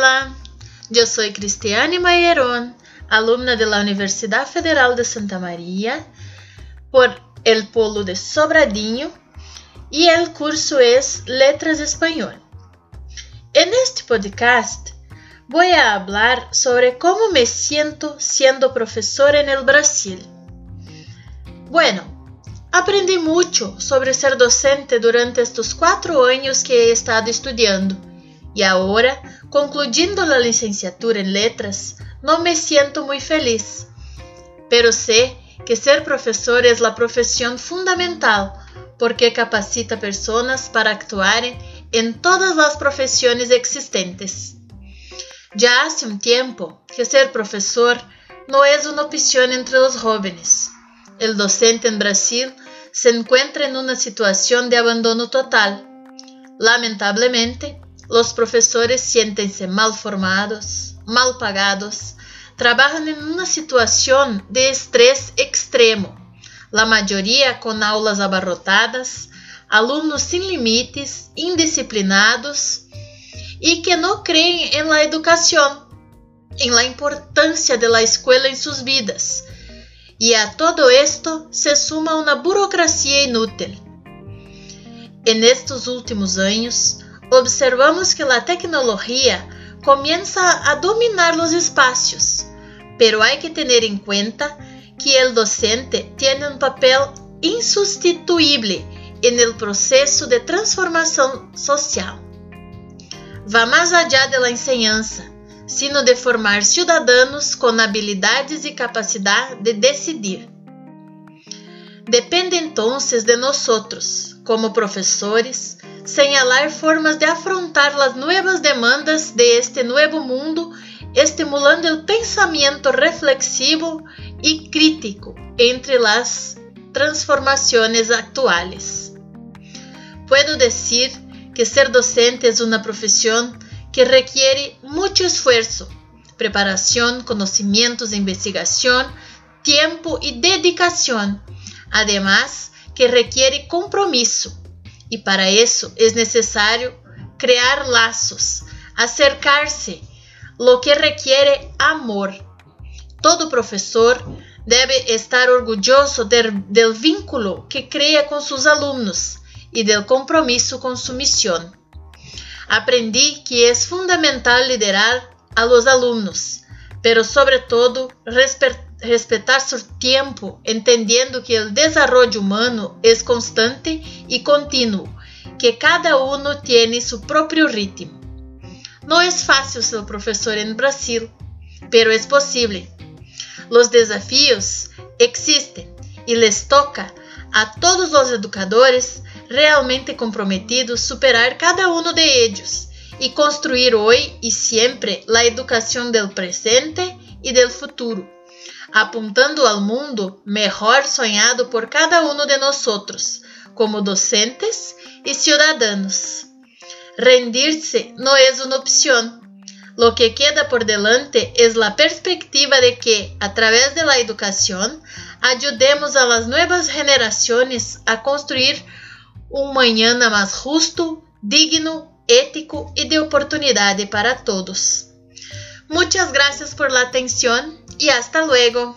Hola, yo soy Cristiane Mayerón, alumna de la Universidad Federal de Santa María por el Polo de Sobradinho y el curso es Letras Español. En este podcast voy a hablar sobre cómo me siento siendo profesora en el Brasil. Bueno, aprendí mucho sobre ser docente durante estos cuatro años que he estado estudiando y ahora, concluyendo la licenciatura en letras, no me siento muy feliz. Pero sé que ser profesor es la profesión fundamental porque capacita personas para actuar en todas las profesiones existentes. Ya hace un tiempo que ser profesor no es una opción entre los jóvenes. El docente en Brasil se encuentra en una situación de abandono total. Lamentablemente, los profesores siéntense mal formados, mal pagados, trabajan en una situación de estrés extremo, la mayoría con aulas abarrotadas, alumnos sin limites, indisciplinados y que no creen en la educación, en la importancia de la escuela en sus vidas. Y a todo esto se suma una burocracia inútil. En estos últimos años, observamos que la tecnología comienza a dominar los espacios, pero hay que tener en cuenta que el docente tiene un papel insustituible en el proceso de transformación social. Va más allá de la enseñanza, sino de formar ciudadanos con habilidades y capacidad de decidir. Depende entonces de nosotros, como profesores, señalar formas de afrontar las nuevas demandas de este nuevo mundo, estimulando el pensamiento reflexivo y crítico entre las transformaciones actuales. Puedo decir que ser docente es una profesión que requiere mucho esfuerzo, preparación, conocimientos investigación, tiempo y dedicación, además que requiere compromiso y para eso es necesario crear lazos, acercarse, lo que requiere amor. Todo profesor debe estar orgulloso del, del vínculo que crea con sus alumnos y del compromiso con su misión. Aprendí que es fundamental liderar a los alumnos, pero sobre todo respetar su tiempo, entendiendo que el desarrollo humano es constante y continuo, que cada uno tiene su propio ritmo. No es fácil ser profesor en Brasil, pero es posible. Los desafíos existen y les toca a todos los educadores realmente comprometidos superar cada uno de ellos y construir hoy y siempre la educación del presente y del futuro, apuntando al mundo mejor soñado por cada uno de nosotros, como docentes y ciudadanos. Rendirse no es una opción. Lo que queda por delante es la perspectiva de que, a través de la educación, ayudemos a las nuevas a construir un mañana más justo, digno ético y de oportunidad para todos. Muchas gracias por la atención y hasta luego.